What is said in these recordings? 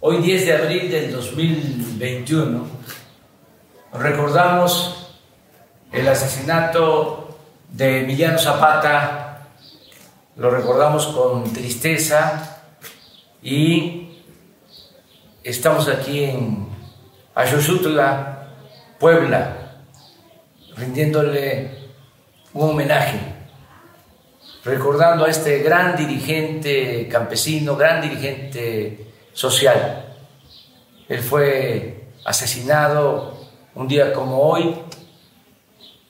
Hoy 10 de abril del 2021 recordamos el asesinato de Emiliano Zapata, lo recordamos con tristeza y estamos aquí en Ayoshutla, Puebla, rindiéndole un homenaje, recordando a este gran dirigente campesino, gran dirigente social. Él fue asesinado un día como hoy,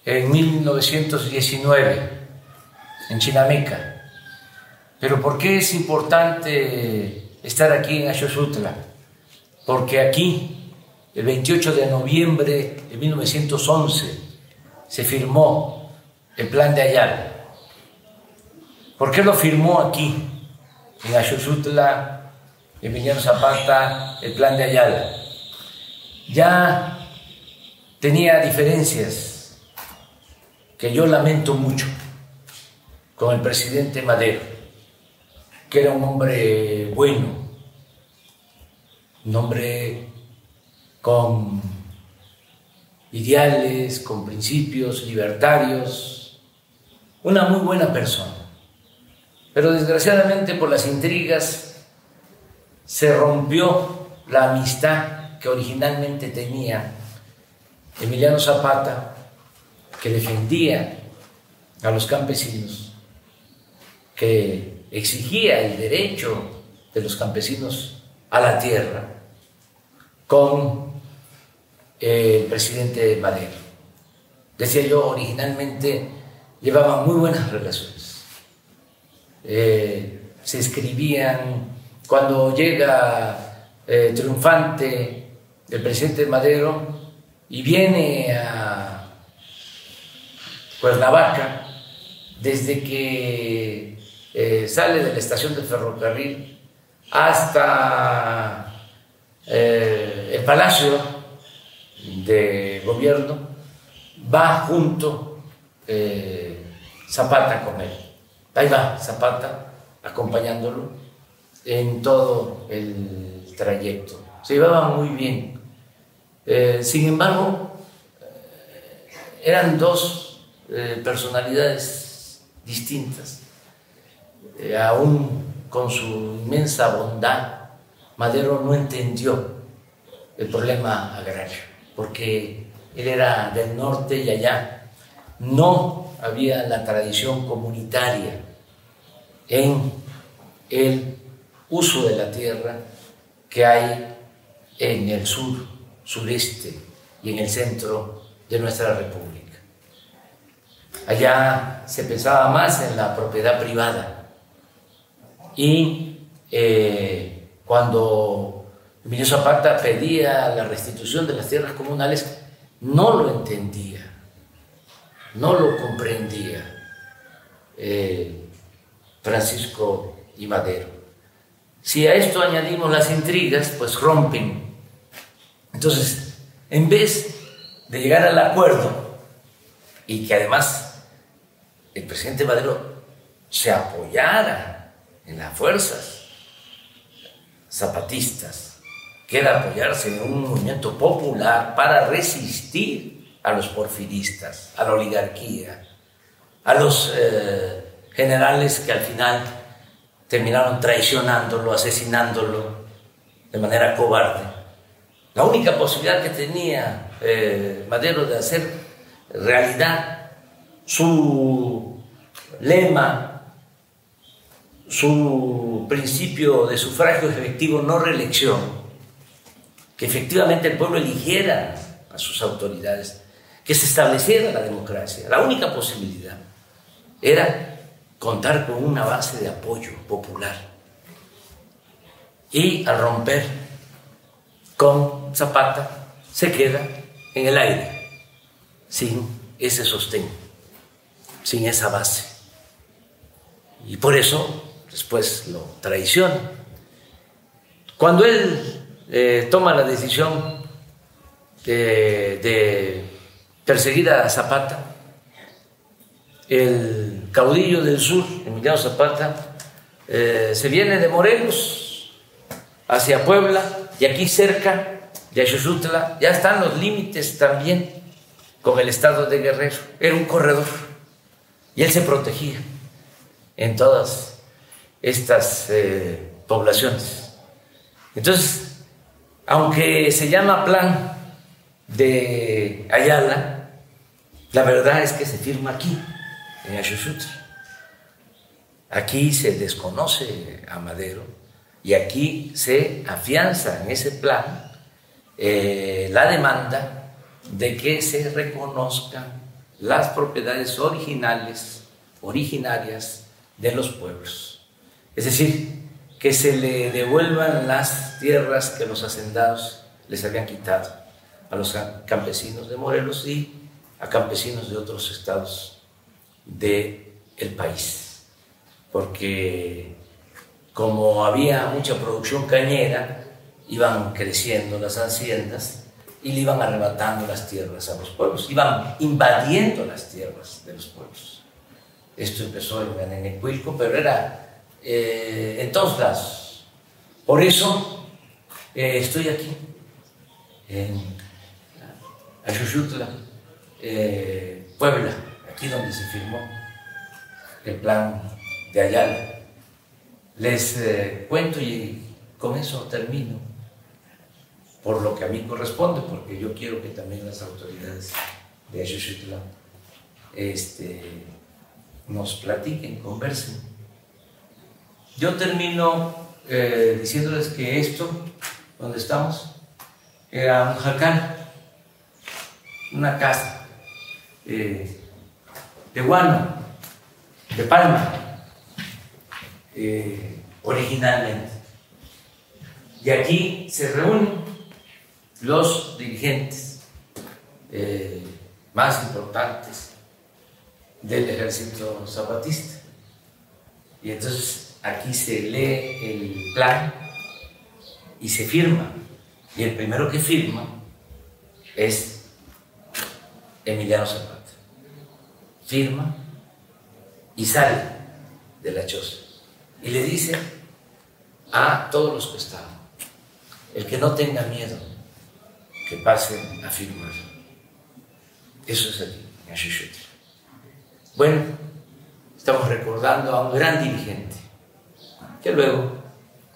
en 1919, en Chinameca. Pero ¿por qué es importante estar aquí en Ayosutla? Porque aquí, el 28 de noviembre de 1911, se firmó el plan de Ayala. ¿Por qué lo firmó aquí, en Ayosutla, Emiliano Zapata, el plan de Ayala. Ya tenía diferencias que yo lamento mucho con el presidente Madero, que era un hombre bueno, un hombre con ideales, con principios libertarios, una muy buena persona. Pero desgraciadamente por las intrigas se rompió la amistad que originalmente tenía Emiliano Zapata, que defendía a los campesinos, que exigía el derecho de los campesinos a la tierra, con el presidente Madero. Decía yo, originalmente llevaban muy buenas relaciones. Eh, se escribían cuando llega eh, triunfante el presidente Madero y viene a Cuernavaca, desde que eh, sale de la estación del ferrocarril hasta eh, el palacio de gobierno, va junto Zapata con él. Ahí va Zapata acompañándolo en todo el trayecto. Se llevaban muy bien. Eh, sin embargo, eh, eran dos eh, personalidades distintas. aún con su inmensa bondad, Madero no entendió el problema agrario, porque él era del norte y allá no había la tradición comunitaria en el uso de la tierra que hay en el sur, sureste y en el centro de nuestra república. Allá se pensaba más en la propiedad privada y eh, cuando Emilio Zapata pedía la restitución de las tierras comunales, no lo entendía, no lo comprendía eh, Francisco y Madero. Si a esto añadimos las intrigas, pues rompen. Entonces, en vez de llegar al acuerdo y que además el presidente Madero se apoyara en las fuerzas zapatistas, que era apoyarse en un movimiento popular para resistir a los porfiristas, a la oligarquía, a los eh, generales que al final terminaron traicionándolo, asesinándolo de manera cobarde. La única posibilidad que tenía eh, Madero de hacer realidad su lema, su principio de sufragio efectivo, no reelección, que efectivamente el pueblo eligiera a sus autoridades, que se estableciera la democracia. La única posibilidad era contar con una base de apoyo popular. Y al romper con Zapata, se queda en el aire, sin ese sostén, sin esa base. Y por eso después lo traiciona. Cuando él eh, toma la decisión de, de perseguir a Zapata, el caudillo del sur, Emiliano Zapata, eh, se viene de Morelos hacia Puebla y aquí cerca de Ayushutla ya están los límites también con el estado de Guerrero. Era un corredor y él se protegía en todas estas eh, poblaciones. Entonces, aunque se llama plan de Ayala, la verdad es que se firma aquí, Aquí se desconoce a Madero y aquí se afianza en ese plan eh, la demanda de que se reconozcan las propiedades originales, originarias de los pueblos. Es decir, que se le devuelvan las tierras que los hacendados les habían quitado a los campesinos de Morelos y a campesinos de otros estados del el país porque como había mucha producción cañera, iban creciendo las haciendas y le iban arrebatando las tierras a los pueblos, iban invadiendo las tierras de los pueblos. Esto empezó en Anenecuilco, pero era eh, en todos lados. Por eso eh, estoy aquí, en Ayushutla, eh, Puebla, aquí donde se firmó el plan de Ayala. Les eh, cuento y con eso termino, por lo que a mí corresponde, porque yo quiero que también las autoridades de Ayushutla este, nos platiquen, conversen. Yo termino eh, diciéndoles que esto, donde estamos, era un jacán, una casa eh, de guano, de palma, eh, originalmente. Y aquí se reúnen los dirigentes eh, más importantes del ejército zapatista. Y entonces aquí se lee el plan y se firma. Y el primero que firma es Emiliano Zapata. Firma y sale de la choza y le dice a todos los que están, el que no tenga miedo, que pasen a firmar. Eso es aquí, en Ashishuti. Bueno, estamos recordando a un gran dirigente que luego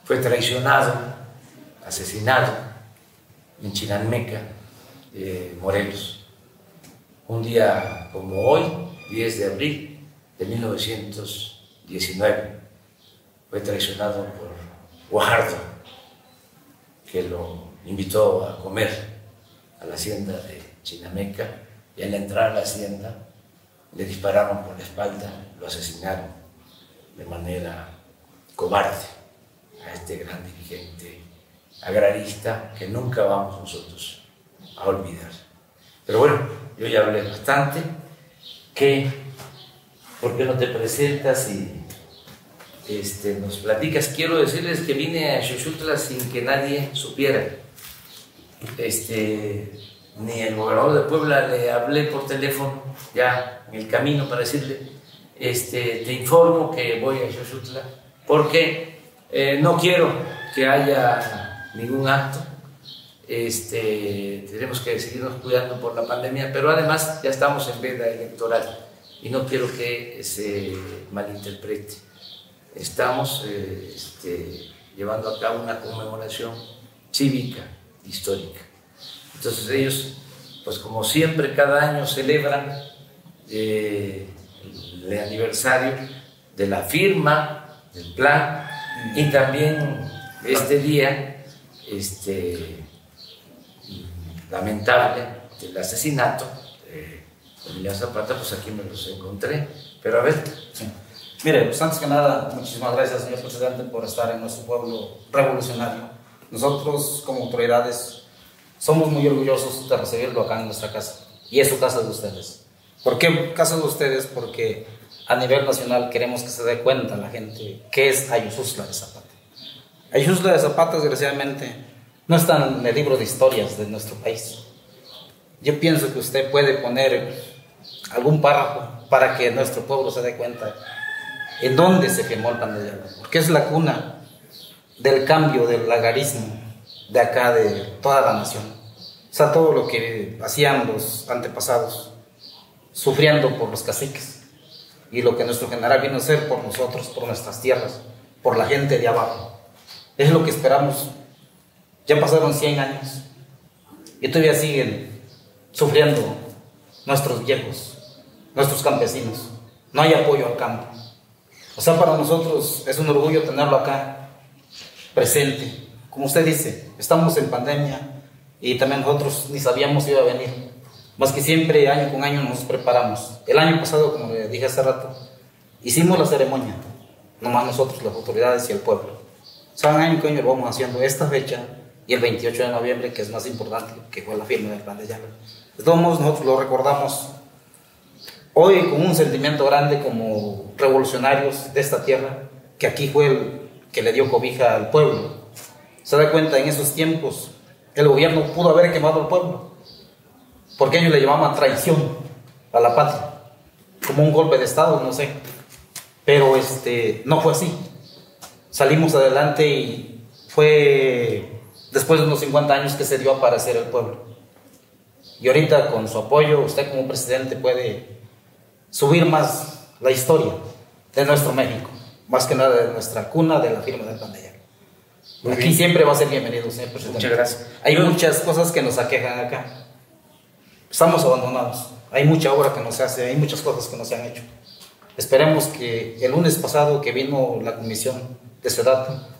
fue traicionado, asesinado en Chinanmeca, Morelos, un día como hoy, 10 de abril de 1919 fue traicionado por Guajardo, que lo invitó a comer a la hacienda de Chinameca y al entrar a la hacienda le dispararon por la espalda, lo asesinaron de manera cobarde a este gran dirigente agrarista que nunca vamos nosotros a olvidar. Pero bueno, yo ya hablé bastante, que ¿por qué no te presentas y este, nos platicas. Quiero decirles que vine a Xochutla sin que nadie supiera. Este, ni el gobernador de Puebla le hablé por teléfono ya en el camino para decirle, este, te informo que voy a Xochutla porque eh, no quiero que haya ningún acto. Este, tenemos que seguirnos cuidando por la pandemia, pero además ya estamos en veda electoral y no quiero que se malinterprete estamos eh, este, llevando a cabo una conmemoración cívica, histórica. Entonces ellos, pues como siempre, cada año celebran eh, el aniversario de la firma del plan y también este día este, lamentable del asesinato de Emiliano Zapata, pues aquí me los encontré. Pero a ver, Mire, pues antes que nada, muchísimas gracias, señor presidente, por estar en nuestro pueblo revolucionario. Nosotros, como autoridades, somos muy orgullosos de recibirlo acá en nuestra casa. Y es su casa de ustedes. ¿Por qué casa de ustedes? Porque a nivel nacional queremos que se dé cuenta la gente qué es Ayususla de Zapata. Ayususla de Zapata, desgraciadamente, no está en el libro de historias de nuestro país. Yo pienso que usted puede poner algún párrafo para que nuestro pueblo se dé cuenta en dónde se quemó el plan de Ayala, porque es la cuna del cambio, del lagarismo de acá, de toda la nación. O sea, todo lo que hacían los antepasados, sufriendo por los caciques. Y lo que nuestro general vino a hacer por nosotros, por nuestras tierras, por la gente de abajo. Es lo que esperamos. Ya pasaron 100 años y todavía siguen sufriendo nuestros viejos, nuestros campesinos. No hay apoyo al campo. O sea, para nosotros es un orgullo tenerlo acá, presente. Como usted dice, estamos en pandemia y también nosotros ni sabíamos si iba a venir. Más que siempre, año con año, nos preparamos. El año pasado, como le dije hace rato, hicimos la ceremonia, nomás nosotros, las autoridades y el pueblo. O sea, año con año vamos haciendo esta fecha y el 28 de noviembre, que es más importante, que fue la firma del plan de llave. De todos nosotros lo recordamos hoy con un sentimiento grande como revolucionarios de esta tierra, que aquí fue el que le dio cobija al pueblo. Se da cuenta, en esos tiempos, el gobierno pudo haber quemado al pueblo, porque ellos le llamaban traición a la patria, como un golpe de Estado, no sé. Pero este, no fue así. Salimos adelante y fue después de unos 50 años que se dio a aparecer el pueblo. Y ahorita con su apoyo, usted como presidente puede subir más la historia de nuestro México, más que nada de nuestra cuna de la firma del Pandella. Aquí siempre va a ser bienvenido, señor presidente. Muchas gracias. Hay muchas cosas que nos aquejan acá. Estamos abandonados. Hay mucha obra que no se hace, hay muchas cosas que no se han hecho. Esperemos que el lunes pasado que vino la comisión de SEDATO,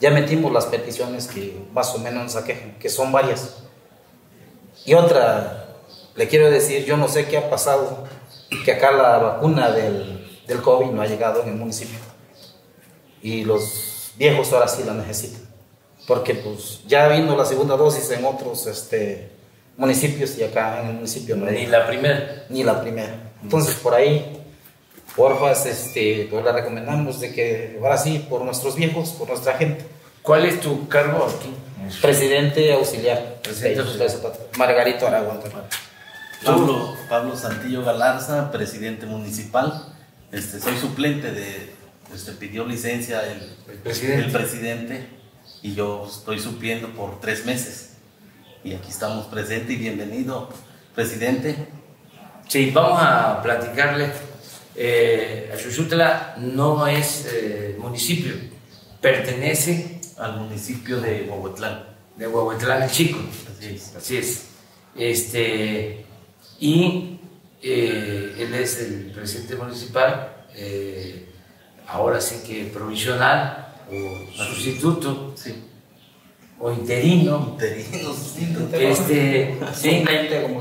ya metimos las peticiones que más o menos nos aquejan, que son varias. Y otra, le quiero decir, yo no sé qué ha pasado que acá la vacuna del, del COVID no ha llegado en el municipio. Y los viejos ahora sí la necesitan. Porque pues ya vino la segunda dosis en otros este, municipios y acá en el municipio no Ni la primera. Ni la primera. Entonces por ahí, porfa, este, pues le recomendamos de que ahora sí, por nuestros viejos, por nuestra gente. ¿Cuál es tu cargo aquí? Presidente auxiliar. Presidente auxiliar. Margarito Aragón. Pablo, Pablo Santillo Galarza, presidente municipal. Este, soy suplente de, este, pidió licencia el, El presidente. el presidente y yo estoy supliendo por tres meses. Y aquí estamos presentes y bienvenido, presidente. Sí, vamos a platicarle. Eh, Axuxutla no es eh, municipio, pertenece Al municipio de Huehuetlán. de Huehuetlán el Chico. Así es. Así es. Este, y eh, él es el presidente municipal, eh, ahora sí que provisional o sustituto Sí. o interino. Interino, sí, Este, sí, como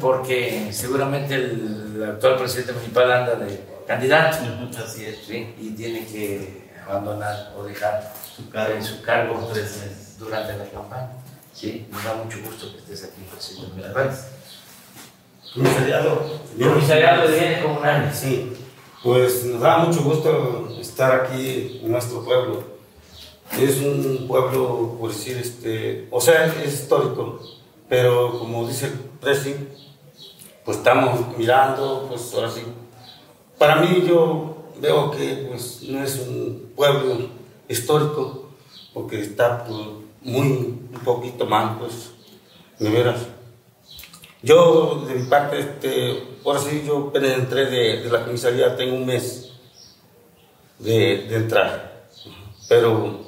porque seguramente el actual presidente municipal anda de candidato Así es. ¿sí? y tiene que abandonar o dejar Su cargo. su cargo Por tres meses. durante la campaña. Sí, nos da mucho gusto que estés aquí, presidente municipal. Comisariado. Comisariado de Bienes Comunales. Sí, pues nos da mucho gusto estar aquí en nuestro pueblo. Es un pueblo, por decir, este, o sea, es histórico, pero como dice el presi, pues estamos mirando, pues ahora sí. Para mí yo veo que pues no es un pueblo histórico, porque está pues, muy, un poquito mal, pues, de veras. Yo, de mi parte, este, ahora sí, yo entré de, de la comisaría, tengo un mes de, de entrar. Pero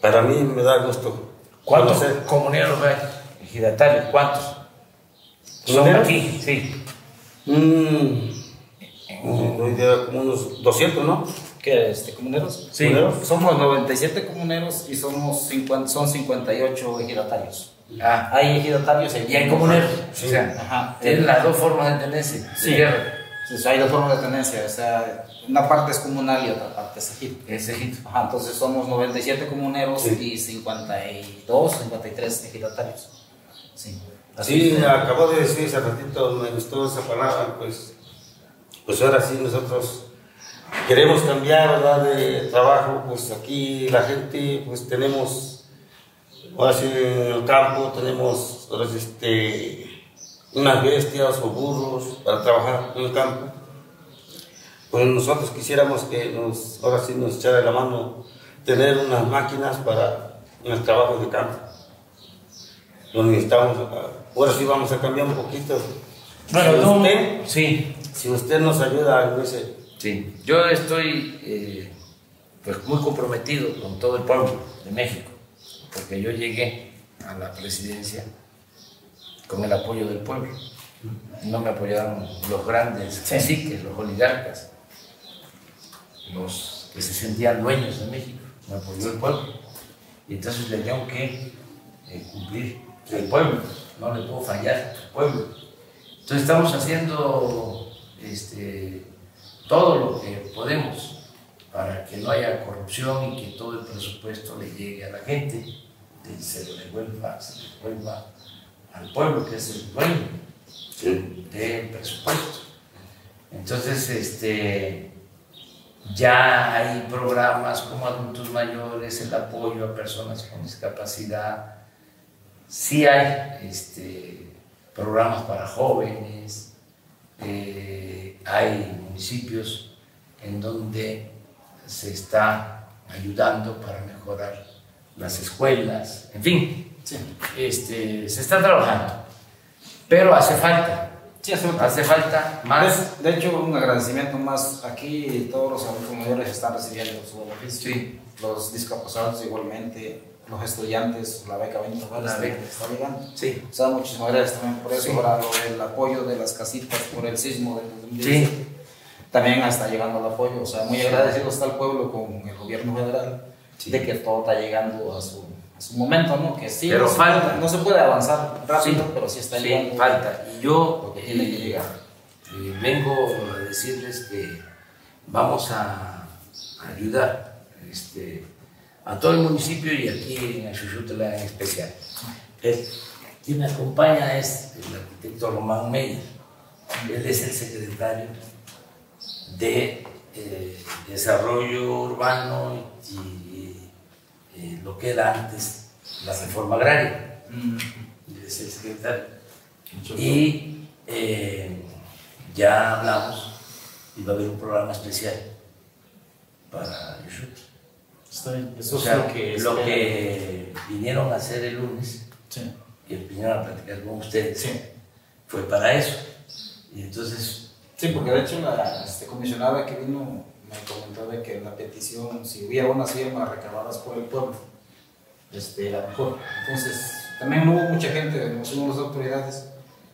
para mí me da gusto. ¿Cuántos conocer. comuneros hay? Ejidatarios, ¿cuántos? Son ¿Comuneros? aquí, sí. Mm, mm, hoy día como unos 200, ¿no? ¿Qué, este, comuneros? Sí. ¿Comuneros? Somos 97 comuneros y somos 50, son 58 ejidatarios. Ah, Hay ejidatarios y hay comuneros. Sí. O sea, Ajá. las dos formas de tenerse. Sí. Entonces, hay dos formas de tenencia, o sea, una parte es comunal y otra parte es ejido. Es ejito. Ajá, entonces somos 97 comuneros Sí. y 52, 53 ejidatarios. Sí. Así es. acabó de decir hace ratito, me gustó esa palabra, pues, pues ahora sí nosotros queremos cambiar, ¿verdad? De trabajo, pues aquí la gente, pues tenemos, ahora sí en el campo tenemos, ahora sí, este, unas bestias o burros para trabajar en el campo. Pues nosotros quisiéramos que nos, ahora sí nos echara la mano tener unas máquinas para el trabajo de campo. Lo necesitamos. Ah, Ahora sí vamos a cambiar un poquito. Bueno, si, no, usted, sí, si usted nos ayuda ese... sí. Yo estoy eh, pues muy comprometido con todo el pueblo de México, porque yo llegué a la presidencia con el apoyo del pueblo. No me apoyaron los grandes caciques, los oligarcas, los que se sentían dueños de México. Me apoyó el pueblo. Y entonces le tengo que eh, cumplir el pueblo. No le puedo fallar al pueblo. Entonces estamos haciendo este, todo lo que podemos para que no haya corrupción y que todo el presupuesto le llegue a la gente, y se lo devuelva, se le devuelva al pueblo que es el dueño del presupuesto. Entonces, este, ya hay programas como adultos mayores, el apoyo a personas con discapacidad, sí hay este, programas para jóvenes, eh, hay municipios en donde se está ayudando para mejorar las escuelas, en fin, este, se está trabajando, pero hace falta, Sí, hace falta. hace falta más. De, de hecho, un agradecimiento más. Aquí todos los adultos mayores están recibiendo su beneficio. Sí. Los discapacitados igualmente, los estudiantes, la beca 20 La está, beca. está llegando. Sí, O sea, muchísimas gracias también por eso, Sí. lo del apoyo de las casitas por el sismo del 2010. sí, También está llegando el apoyo, o sea, muy agradecido está el pueblo con el gobierno federal de que todo está llegando a su, a su momento, ¿no? Que sí, Pero no, se falta. puede, no se puede avanzar rápido, Sí. pero sí está sí, llegando. falta. Y yo Lo que tiene que llegar. eh, vengo a decirles que vamos a ayudar este, a todo el municipio y aquí en Axuxutla en especial. Quien me acompaña es el arquitecto Román Meyer. Él es el secretario de eh, Desarrollo Urbano y eh, lo que era antes la reforma agraria. Él es el secretario. Y eh, ya hablamos y va a haber un programa especial para Yushut. Está bien. Eso O sea, es lo que, lo espera. que vinieron a hacer el lunes, Sí. que vinieron a platicar con ustedes, Sí. fue para eso. Y entonces, Sí, porque de hecho la este, comisionada que vino me comentó de que la petición, si hubiera unas firmas recabadas por el pueblo, este, era mejor. Entonces, también hubo mucha gente, nos fuimos las autoridades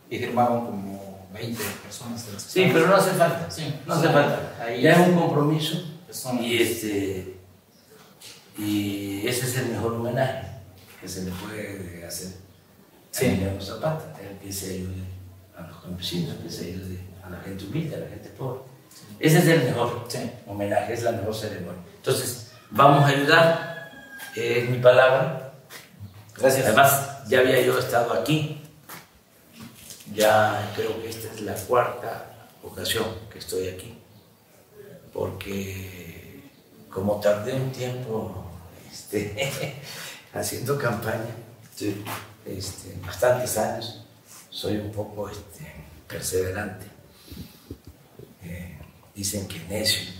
y firmaron como 20 personas. de las sí, pero no hace falta, Sí, no hace sí. falta. Ahí ya es un compromiso y, este, y ese es el mejor homenaje que se le puede hacer Sí. a Emiliano Zapata, el que se ayude a los campesinos, que se ayude a la gente humilde, a la gente pobre. Ese es el mejor Sí. homenaje, es la mejor ceremonia. Entonces, vamos a ayudar, es mi palabra. Gracias. Además, ya había yo estado aquí, ya creo que esta es la cuarta ocasión que estoy aquí, porque como tardé un tiempo este, haciendo campaña, este, bastantes años, soy un poco este, perseverante. Eh, dicen que necio.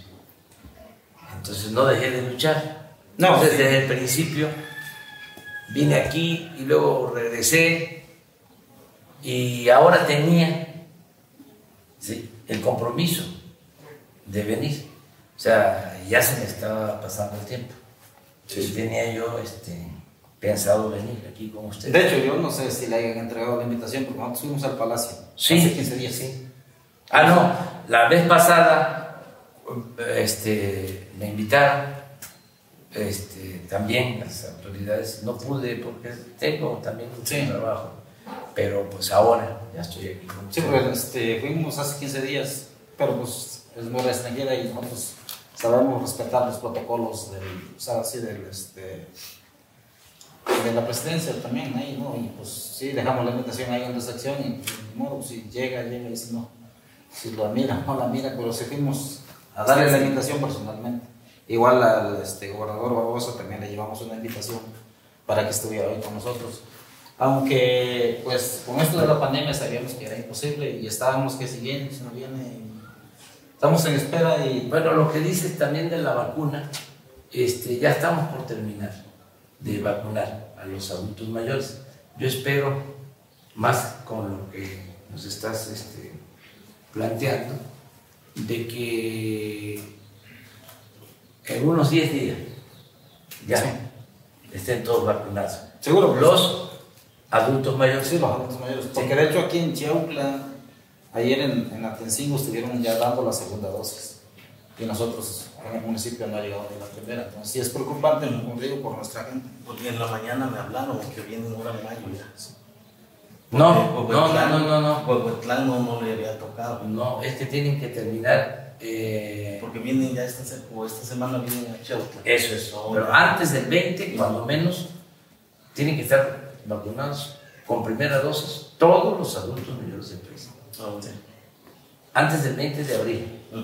Entonces no dejé de luchar. No, Entonces, sí. desde el principio vine aquí y luego regresé y ahora tenía ¿sí? el compromiso de venir. O sea, ya se me estaba pasando el tiempo. Y tenía yo este, pensado venir aquí con ustedes. De hecho, yo no sé si le hayan entregado la invitación porque nosotros fuimos al palacio Sí. hace 15 días. Sí. Ah, no, la vez pasada este, me invitaron, este, también las autoridades, no pude porque tengo también mucho Sí. trabajo, pero pues ahora ya estoy aquí con Sí, porque este, fuimos hace 15 días, pero pues es muy extranjera y nosotros sabemos respetar los protocolos del, o sea, así del, este, de la presidencia también ahí, ¿no? Y pues sí, dejamos la invitación ahí en la sección y pues, modo, si llega, llega y si no, si lo mira, no la mira, pero si fuimos a darle la invitación personalmente. Igual al este, gobernador Barbosa también le llevamos una invitación para que estuviera hoy con nosotros. Aunque, pues, con esto de la pandemia sabíamos que era imposible y estábamos que si viene, si no viene. Estamos en espera y. Bueno, lo que dices también de la vacuna, este, ya estamos por terminar de vacunar a los adultos mayores. Yo espero, más con lo que nos estás este, planteando, de que en unos 10 días ya estén todos vacunados. Seguro. Los adultos mayores. Sí, los adultos mayores. Porque de hecho aquí en Chiautla, ayer en, en Atencingo estuvieron ya dando la segunda dosis. Y nosotros en el municipio no ha llegado ni la primera. Entonces sí es preocupante, como digo, por nuestra gente. Porque en la mañana me hablaron que vienen ahora en mayo ya. No, no, no, no, no, no. Huehuetlán no, no le había tocado. No, es que tienen que terminar. eh, Porque vienen ya esta, esta semana vienen a Chautla. eso es. Pero antes del 20, cuando menos, tienen que estar vacunados con primera dosis todos los adultos mayores de país. Ah, sí. Antes del 20 de abril. Ujú.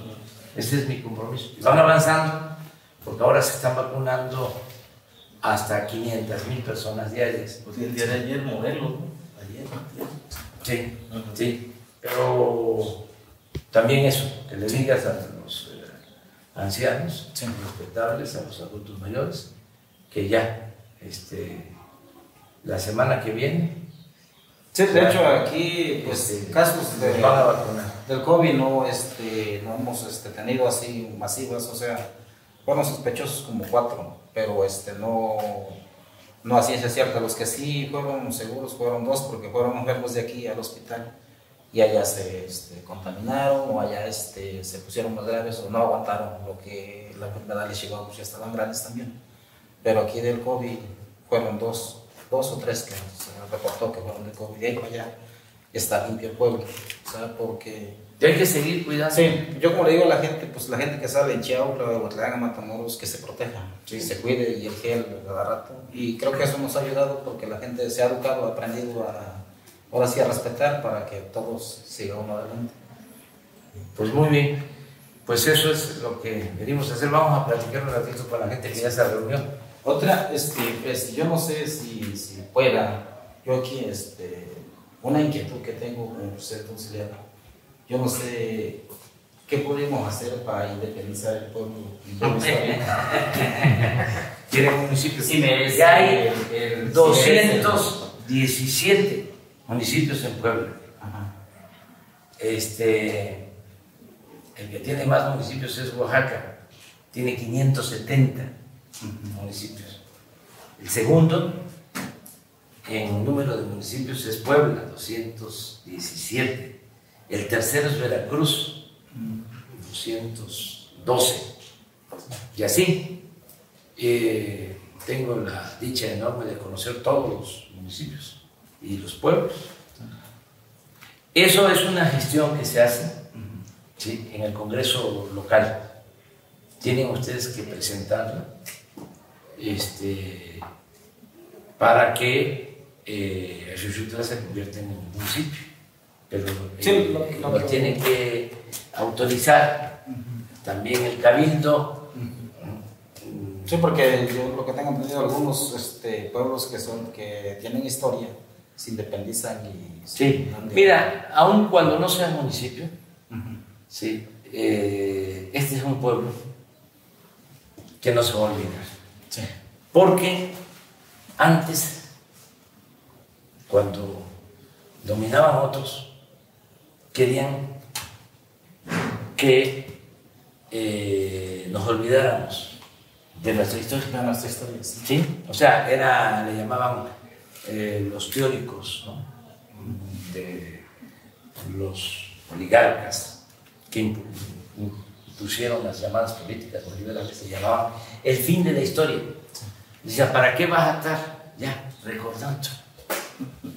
Ese es mi compromiso. Y Van avanzando, porque ahora se están vacunando hasta 500 mil personas diarias. Pues el día de ayer Morelos, ¿no? Ayer. Sí, sí. Pero también eso, que le digas a los eh, ancianos, Sí. respetables, a los adultos mayores, que ya, este, la semana que viene, Sí, de hecho aquí, pues, este, casos de, del COVID no, este, no hemos este, tenido así masivas, o sea, fueron sospechosos como cuatro, pero este, no, no a ciencia cierta. Los que sí fueron seguros fueron dos, porque fueron enfermos de aquí al hospital y allá se este, contaminaron o allá este, se pusieron más graves o no aguantaron lo que la enfermedad les llegó, pues ya estaban grandes también. Pero aquí del COVID fueron dos, dos o tres que reportó que fueron de COVID y allá está limpio el pueblo, ¿sabes? Porque Y hay que seguir cuidando. Sí, yo como le digo a la gente, pues la gente que sale en Chiautla o Huatlán, Matamoros, que se proteja, que se cuide y el gel cada rato. Y creo que eso nos ha ayudado porque la gente se ha educado, ha aprendido a, ahora sí a respetar para que todos sigamos adelante. Pues muy bien, pues eso es lo que venimos a hacer. Vamos a platicar un ratito con la gente que ya se reunió. Otra, este, pues, yo no sé si, si pueda, yo aquí, este, una inquietud que tengo como presidente auxiliar, yo no sé qué podemos hacer para independizar el pueblo. y. Tiene municipios. Sí, merece ya hay el- el- 217 municipios en Puebla. Ajá. Este, el que tiene más municipios es Oaxaca, tiene 570 municipios. El segundo en número de municipios es Puebla, 217. El tercero es Veracruz, 212. Y así, eh, tengo la dicha enorme de conocer todos los municipios y los pueblos. Eso es una gestión que se hace en el Congreso local. Tienen ustedes que presentarla este, para que eh, Xuxutla se convierta en un municipio. Pero Sí, eh, lo- lo- lo tiene que autorizar también el cabildo. Sí, porque yo lo que tengo entendido, algunos este, pueblos que son que tienen historia se independizan y... Sí, mira, aun cuando no sea municipio, sí, eh, este es un pueblo que no se va a olvidar. Sí. Porque antes, cuando dominaban otros, querían que eh, nos olvidáramos de nuestra historia. De nuestra historia, sí. ¿Sí? O sea, era, le llamaban eh, los teóricos, ¿no? de los oligarcas que impu- impusieron las llamadas políticas neoliberales, se llamaban el fin de la historia. Decía, ¿para qué vas a estar ya recordando?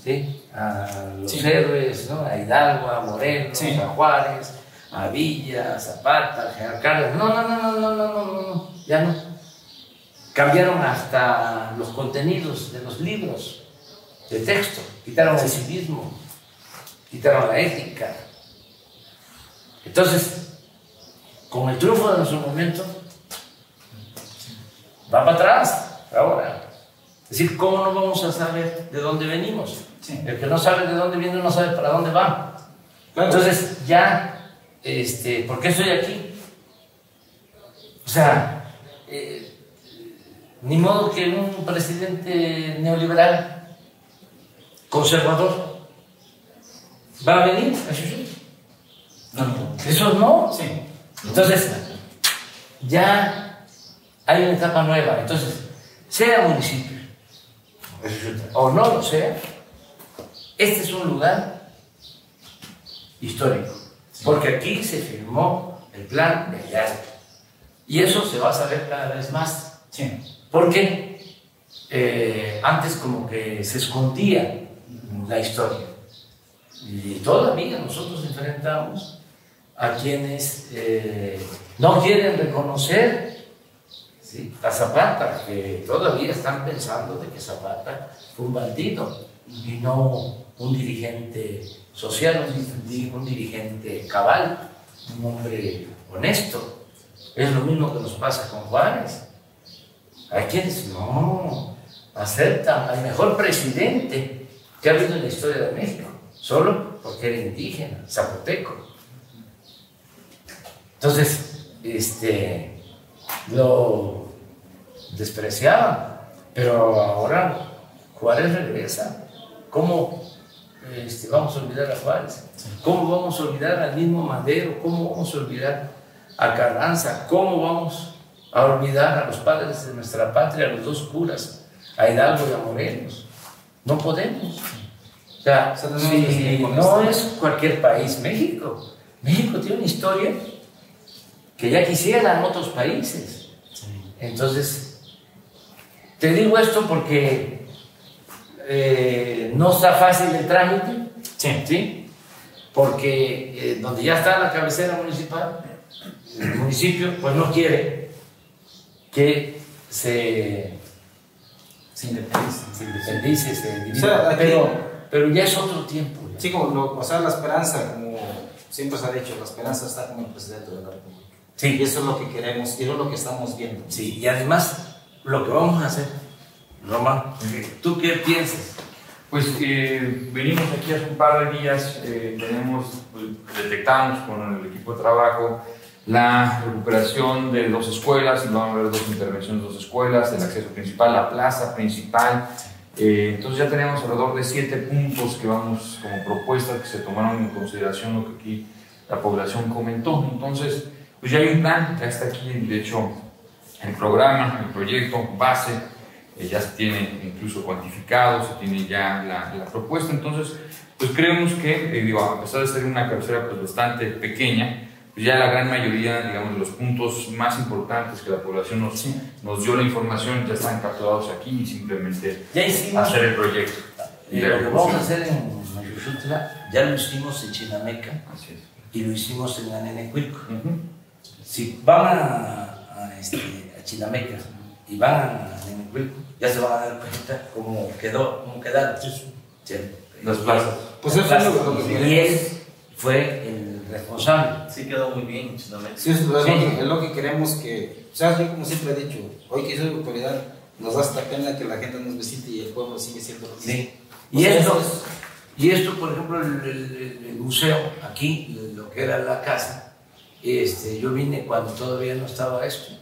¿sí? a los sí. héroes, ¿no? a Hidalgo, a Moreno, sí. a Juárez, a Villa, a Zapata, a General Cárdenas. No, no, no, no, no, no, no, no, ya no. Cambiaron hasta los contenidos de los libros de texto, quitaron el civismo, quitaron la ética. Entonces, con el triunfo de nuestro momento, va para atrás ahora. Es decir, ¿cómo no vamos a saber de dónde venimos? Sí. El que no sabe de dónde viene no sabe para dónde va. Claro. Entonces, ya, este, ¿por qué estoy aquí? O sea, eh, Ni modo que un presidente neoliberal, conservador, va a venir a. No, no. Eso no. Sí. Entonces, ya hay una etapa nueva. Entonces, sea municipio o no lo sea, este es un lugar histórico. Porque aquí se firmó el plan Bellar. Y eso se va a saber cada vez más. Sí. Porque eh, antes como que se escondía la historia. Y todavía nosotros enfrentamos a quienes eh, no quieren reconocer ¿sí? a Zapata, que todavía están pensando de que Zapata fue un bandido y no un dirigente social, un, un dirigente cabal, un hombre honesto. Es lo mismo que nos pasa con Juárez. Hay quienes no aceptan al mejor presidente que ha habido en la historia de México, solo porque era indígena, zapoteco. Entonces, este, lo despreciaban, pero ahora Juárez regresa. ¿Cómo este, vamos a olvidar a Juárez? ¿Cómo vamos a olvidar al mismo Madero? ¿Cómo vamos a olvidar a Carranza? ¿Cómo vamos a olvidar a los padres de nuestra patria, a los dos curas, a Hidalgo y a Morelos? No podemos. O sea, no es cualquier país, México. México tiene una historia que ya quisieran otros países. Entonces, te digo esto porque eh, no está fácil el trámite, Sí. ¿sí? Porque eh, donde ya está la cabecera municipal, el municipio pues no quiere que se, Se independiza. se independice, se divida, O sea, aquí- pero, pero ya es otro tiempo. ya. Sí, como lo, o sea, la esperanza, como siempre se ha dicho, la esperanza está con el presidente de la República. Sí. Y eso es lo que queremos, y eso es lo que estamos viendo. Sí, y además, lo que vamos a hacer, Roma, ¿tú qué piensas? Pues eh, venimos aquí hace un par de días, eh, tenemos, pues, detectamos con el equipo de trabajo la recuperación de dos escuelas, y van a haber dos intervenciones de dos escuelas, el acceso principal, la plaza principal. Eh, entonces ya tenemos alrededor de siete puntos que vamos como propuestas que se tomaron en consideración lo que aquí la población comentó. Entonces, pues ya hay un plan, ya está aquí, de hecho, el programa, el proyecto base, eh, ya se tiene incluso cuantificado, se tiene ya la, la propuesta. Entonces, pues creemos que, eh, digo, a pesar de ser una carretera pues, bastante pequeña, pues ya la gran mayoría, digamos, de los puntos más importantes que la población nos, nos dio la información ya están capturados aquí y simplemente Ya hicimos, hacer el proyecto. y eh, la lo que vamos a hacer en Mayushutla, ya lo hicimos en Chinameca y lo hicimos en Anenecuilco. Ujú. Si van a, a, este, a Chinameca y van a Anenecuilco, ya se van a dar cuenta cómo quedó, cómo quedaron. Sí. Las plazas. Pues eso es lo, que Y él fue el responsable. Sí quedó muy bien, Chinamex. Sí, es, lo, Sí. es lo que queremos que, o sea, yo como siempre he dicho, hoy que soy autoridad, nos da hasta pena que la gente nos visite y el pueblo sigue siendo lo mismo. Sí. Y sea, esto, eso es- y esto, por ejemplo, el, el- el- el museo, aquí, lo que era la casa, este, yo vine cuando todavía no estaba esto,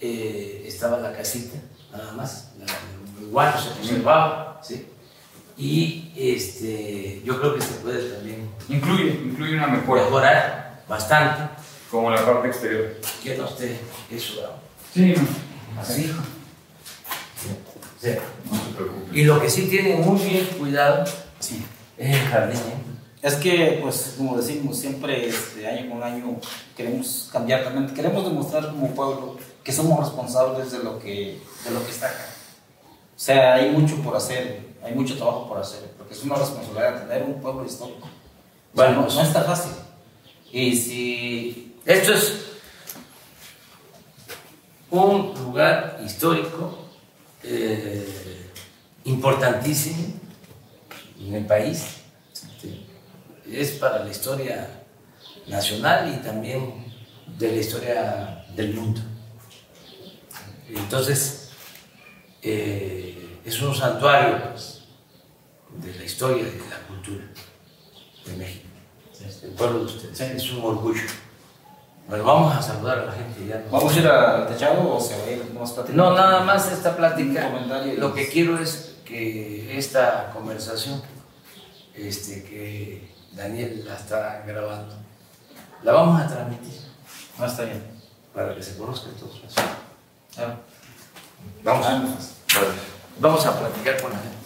eh, estaba la casita, nada más, la- igual no se conservaba, ¿sí? Y este, yo creo que se puede también Incluye, incluye una mejora, mejorar bastante, como la parte exterior. que no esté eso Sí, así. Sí. no se preocupe. Y lo que sí tiene muy bien cuidado sí. es el jardín, ¿eh? Es que, pues, como decimos, siempre este, año con año queremos cambiar también, queremos demostrar como pueblo que somos responsables de lo que, de lo que está acá. O sea, hay mucho por hacer, hay mucho trabajo por hacer, porque es una responsabilidad tener un pueblo histórico. O sea, Bueno, no, no está fácil. Y si, Esto es un lugar histórico eh, importantísimo en el país. Es para la historia nacional y también de la historia del mundo. Entonces, eh, es un santuario pues, de la historia y de la cultura de México. El pueblo de ustedes es un orgullo. Bueno, vamos a saludar a la gente ya. no- ¿Vamos a ir al techado o se va a ir más plática? No, nada más esta plática. Lo que quiero es que esta conversación, este, que Daniel la está grabando, la vamos a transmitir Ah, está bien. para que se conozca todos. Ah, Vamos, vamos. vamos a platicar con la gente.